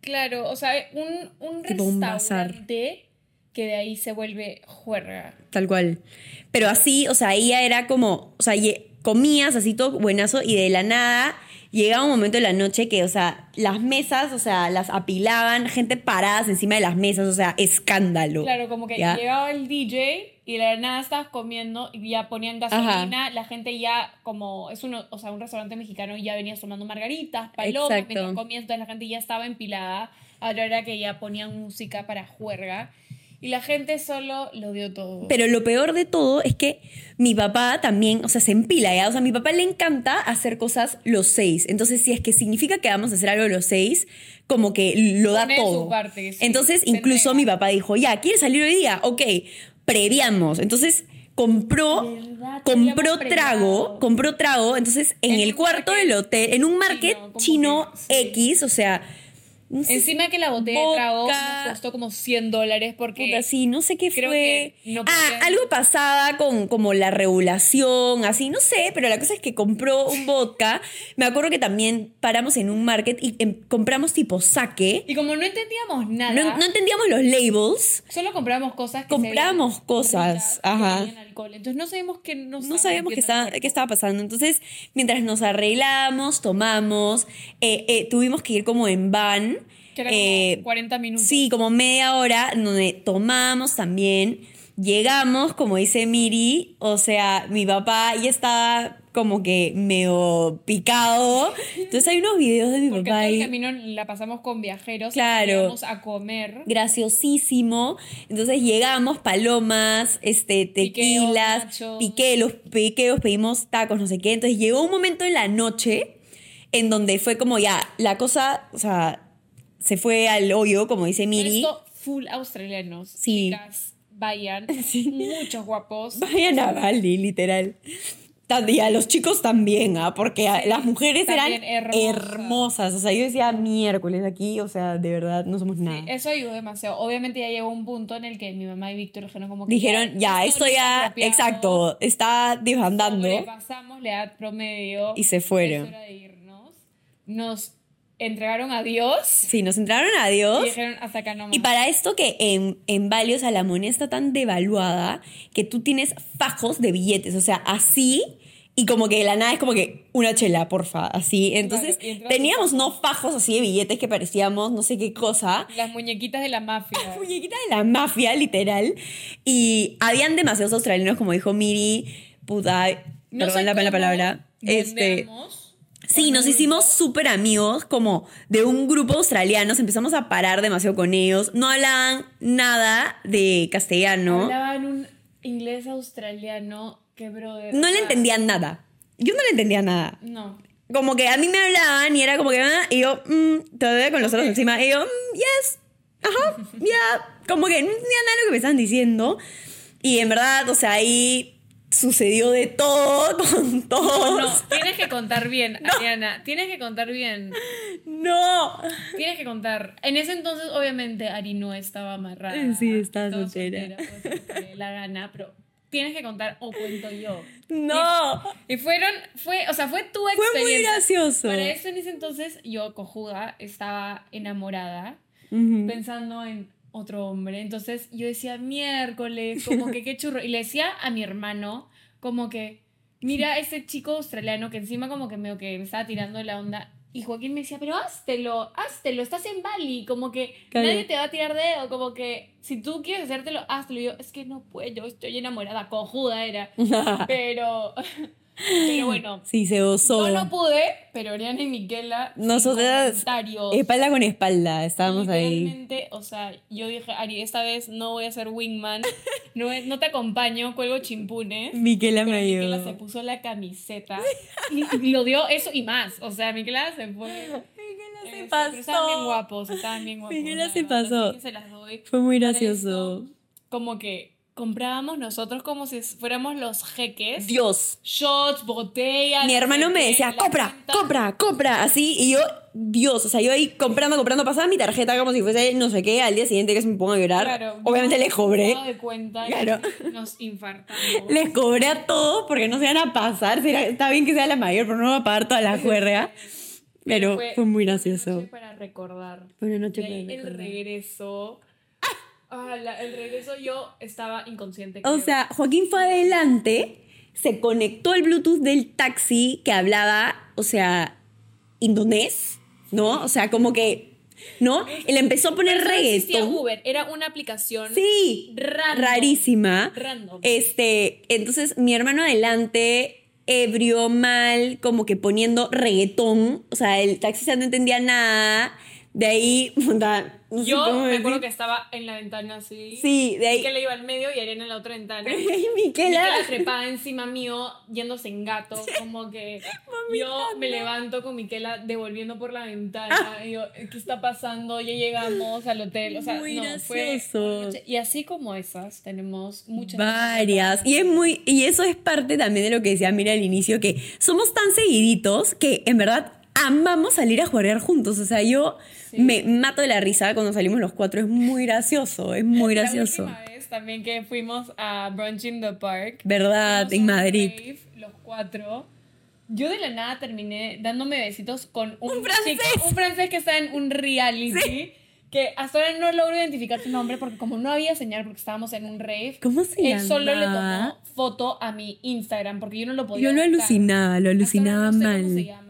Claro, o sea, un, un Tipo un bazar. restaurante que de ahí se vuelve juerga. Tal cual. Pero así, o sea, ella era como, o sea, ye- comías así todo buenazo y de la nada llegaba un momento de la noche que, o sea, las mesas, o sea, las apilaban, gente paradas encima de las mesas, o sea, escándalo. Claro, como que ¿ya? llegaba el DJ y de la nada estabas comiendo y ya ponían gasolina, la gente ya como es uno, o sea, un restaurante mexicano y ya venía tomando margaritas, palomas, mientras comías, entonces la gente ya estaba empilada, ahora era que ya ponían música para juerga y la gente solo lo dio todo. Pero lo peor de todo es que mi papá también, o sea, se empila, ¿ya? O sea, a mi papá le encanta hacer cosas los seis. Entonces, si es que significa que vamos a hacer algo los seis, como que lo da Pone su todo. parte, sí, Entonces, incluso mi papá dijo, ya, ¿quieres salir hoy día? Ok, previamos. Entonces, compró, ¿Verdad? compró trago, compró trago. Entonces, en, En el cuarto market del hotel, en un market chino. X, o sea... no sé Encima que la botella de trago nos costó como 100 dólares porque Puta, sí, no sé qué creo fue. que no ah, podían- algo pasaba con como la regulación, así, no sé, pero la cosa es que compró un vodka. Me acuerdo que también paramos en un market y em, compramos tipo sake. y como no entendíamos nada, No, no entendíamos los labels. solo compramos cosas que Compramos cosas, que ajá. tenían alcohol. Entonces no sabíamos que nos No sabíamos qué estaba, qué estaba pasando. Entonces, mientras nos arreglamos, tomamos, eh, eh, tuvimos que ir como en van. Que era como eh, 40 minutos. Sí, como media hora, donde tomamos también. Llegamos, como dice Miri, o sea, mi papá ya estaba como que medio picado. Entonces hay unos videos de mi Porque papá todo el camino la pasamos con viajeros. Claro. A comer. Graciosísimo. Entonces llegamos, palomas, este, Piqueos, tequilas, nachos. piqueos, piqueos, pedimos tacos, no sé qué. Entonces llegó un momento en la noche en donde fue como ya, la cosa, o sea, se fue al hoyo, como dice Miri. Esto full australianos. Sí. Chicas, vayan. Muchos guapos. Vayan a Bali, literal. Y a los chicos también, ¿ah? Porque Sí, las mujeres eran hermosas. hermosas. O sea, yo decía miércoles aquí, o sea, de verdad, no somos nada. Eso ayudó demasiado. Obviamente ya llegó un punto en el que mi mamá y Víctor dijeron como que Dijeron, ya, esto ya, exacto, está desbandando. Sobrepasamos la edad promedio. Y se fueron. Es hora de irnos. Nos entregaron a Dios Sí, nos entraron a y Dios. dijeron hasta acá nomás. Y para esto que en, en Bali, o sea, la moneda está tan devaluada que tú tienes fajos de billetes, o sea, así, y como que de la nada es como que una chela, porfa, así. Entonces, y teníamos un no fajos así de billetes que parecíamos no sé qué cosa, Las muñequitas de la mafia. muñequita de la mafia, literal. Y habían demasiados australianos, como dijo Miri, puta, No perdón la, palabra. Este, sí, nos hicimos súper amigos, como de un grupo australiano. Nos empezamos a parar demasiado con ellos. No hablaban nada de castellano. Hablaban un inglés australiano que, brother. No le entendían nada. Yo no le entendía nada. No. Como que a mí me hablaban y era como que, ah, y yo, mm, todavía con los ojos encima, y yo, mm, yes, ajá, ya, como que no entendía nada de lo que me estaban diciendo. Y en verdad, o sea, ahí sucedió de todo con todos. No, tienes que contar bien, Ariana. Tienes que contar bien. No. Tienes que contar. En ese entonces, obviamente, Ari no estaba amarrada. Sí, estaba soltera. dé la gana, pero tienes que contar o cuento yo. No. Y fueron, fue, o sea, fue tu Fue experiencia. muy gracioso. Para eso en ese entonces yo, cojuda, estaba enamorada, pensando en otro hombre. Entonces yo decía, miércoles, como que qué churro. Y le decía a mi hermano, como que, mira ese chico australiano que encima como que medio que me estaba tirando la onda. Y Joaquín me decía, pero háztelo, háztelo, estás en Bali, como que Claro. nadie te va a tirar dedo, como que si tú quieres hacértelo, háztelo. Y yo, es que no puedo, yo estoy enamorada, cojuda era. Pero, pero bueno, Sí, se gozó. yo no pude, pero Oriana y Miquela, Nosotras, espalda con espalda, estábamos ahí. Literalmente, o sea, yo dije, Ari, esta vez no voy a ser wingman, no, no te acompaño, cuelgo chimpunes. Miquela Pero me Miquela ayudó. se puso la camiseta y, lo dio eso y más. O sea, Miquela se fue. Miquela eh, se Pero estaban bien pasó. guapos, estaban bien guapos. Miquela la se pasó. así que se las doy. Fue muy gracioso. como que comprábamos nosotros como si fuéramos los jeques. Dios. Shots, botellas. Mi no hermano me qué, decía, compra, cuenta. compra, compra, así, y yo, Dios, o sea, yo ahí comprando, comprando, pasaba mi tarjeta como si fuese no sé qué, al día siguiente que se me pongo a llorar, Claro, obviamente les cobré, estado de cuenta Claro. nos infartamos. les cobré a todos porque no se van a pasar, será- está bien que sea la mayor, pero no va a pagar toda la juerga, pero fue, muy una gracioso. noche para recordar. Fue una noche para el regreso. Ah, la- el regreso yo estaba inconsciente. O sea, Joaquín fue adelante, se conectó el Bluetooth del taxi que hablaba, o sea, indonés, ¿no? O sea, como que, ¿no? Él empezó a poner reggaetón. Uber, era una aplicación. Sí, Random. rarísima. Random. Este, entonces mi hermano adelante, ebrio, mal, como que poniendo reggaetón. O sea, el taxista no entendía nada. De ahí, puta, no sé Yo cómo me acuerdo decir. que estaba en la ventana así. Sí, de ahí. Que le iba al medio y Ariana en la otra ventana. Y Miquela. Miquela trepada encima mío, yéndose en gato, como que yo me levanto con Miquela devolviendo por la ventana, y yo, ¿qué está pasando? Ya llegamos al hotel, o sea, Muy no, fue y así como esas, tenemos muchas Varias. Y es muy. Y eso es parte también de lo que decía Mira al inicio, que somos tan seguiditos que en verdad amamos salir a jugar juntos. O sea, yo Sí. me mato de la risa cuando salimos los cuatro. Es muy gracioso. Es muy gracioso. La última vez también que fuimos a Brunch in the Park. ¿Verdad? En Madrid. rave, los cuatro. Yo de la nada terminé dándome besitos con un, Un francés. chico- un francés que está en un reality. Que hasta ahora no logro identificar su nombre porque como no había señal porque estábamos en un rave. ¿Cómo se Él solo le tomó foto a mi Instagram porque yo no lo podía Yo lo buscar. alucinaba, lo alucinaba no sé mal. cómo se llama.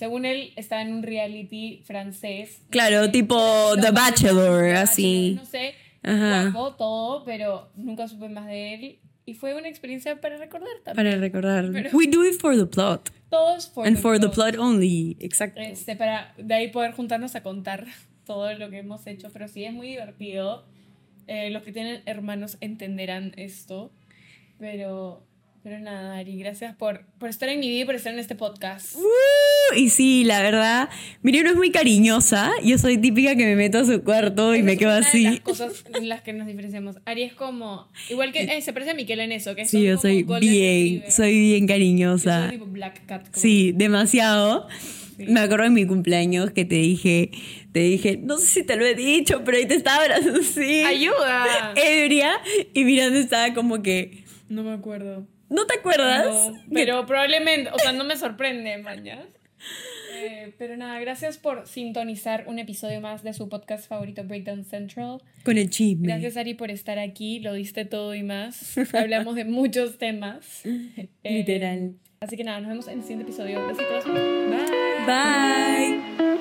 Según él, estaba en un reality francés. Claro, tipo The Bachelor, The así. No sé, Ajá. guapo, todo, pero nunca supe más de él. Y fue una experiencia para recordar también. Para recordar. Pero- We do it for the plot. Todos for And the for the plot. plot only. Exacto. Este, para de ahí poder juntarnos a contar todo lo que hemos hecho. Pero sí, es muy divertido. Eh, los que tienen hermanos entenderán esto. Pero, pero nada, Ari, gracias por, por estar en mi vida y por estar en este podcast. Uh, y sí, la verdad, Miriam no es muy cariñosa. Yo soy típica que me meto a su cuarto y me es quedo una de así. las cosas en las que nos diferenciamos. Ari es como. Igual que. eh, se parece a Miquel en eso. Que Sí, son yo soy bien, soy bien Yo soy cariñosa. tipo Black Cat. como- Sí, demasiado. Sí. Me acuerdo de mi cumpleaños que te dije, te dije, no sé si te lo he dicho, pero ahí te estaba abrazando así. ¡Ayuda! Ebria. Y mirando estaba como que, No me acuerdo. ¿No te acuerdas? No, pero probablemente, o sea, no me sorprende, mañana. pero nada, gracias por sintonizar un episodio más de su podcast favorito, Breakdown Central. Con el chisme. Gracias, Ari, por estar aquí. Lo diste todo y más. Hablamos de muchos temas. Eh, Literal. así que nada, nos vemos en el siguiente episodio. Besitos. Bye. Bye.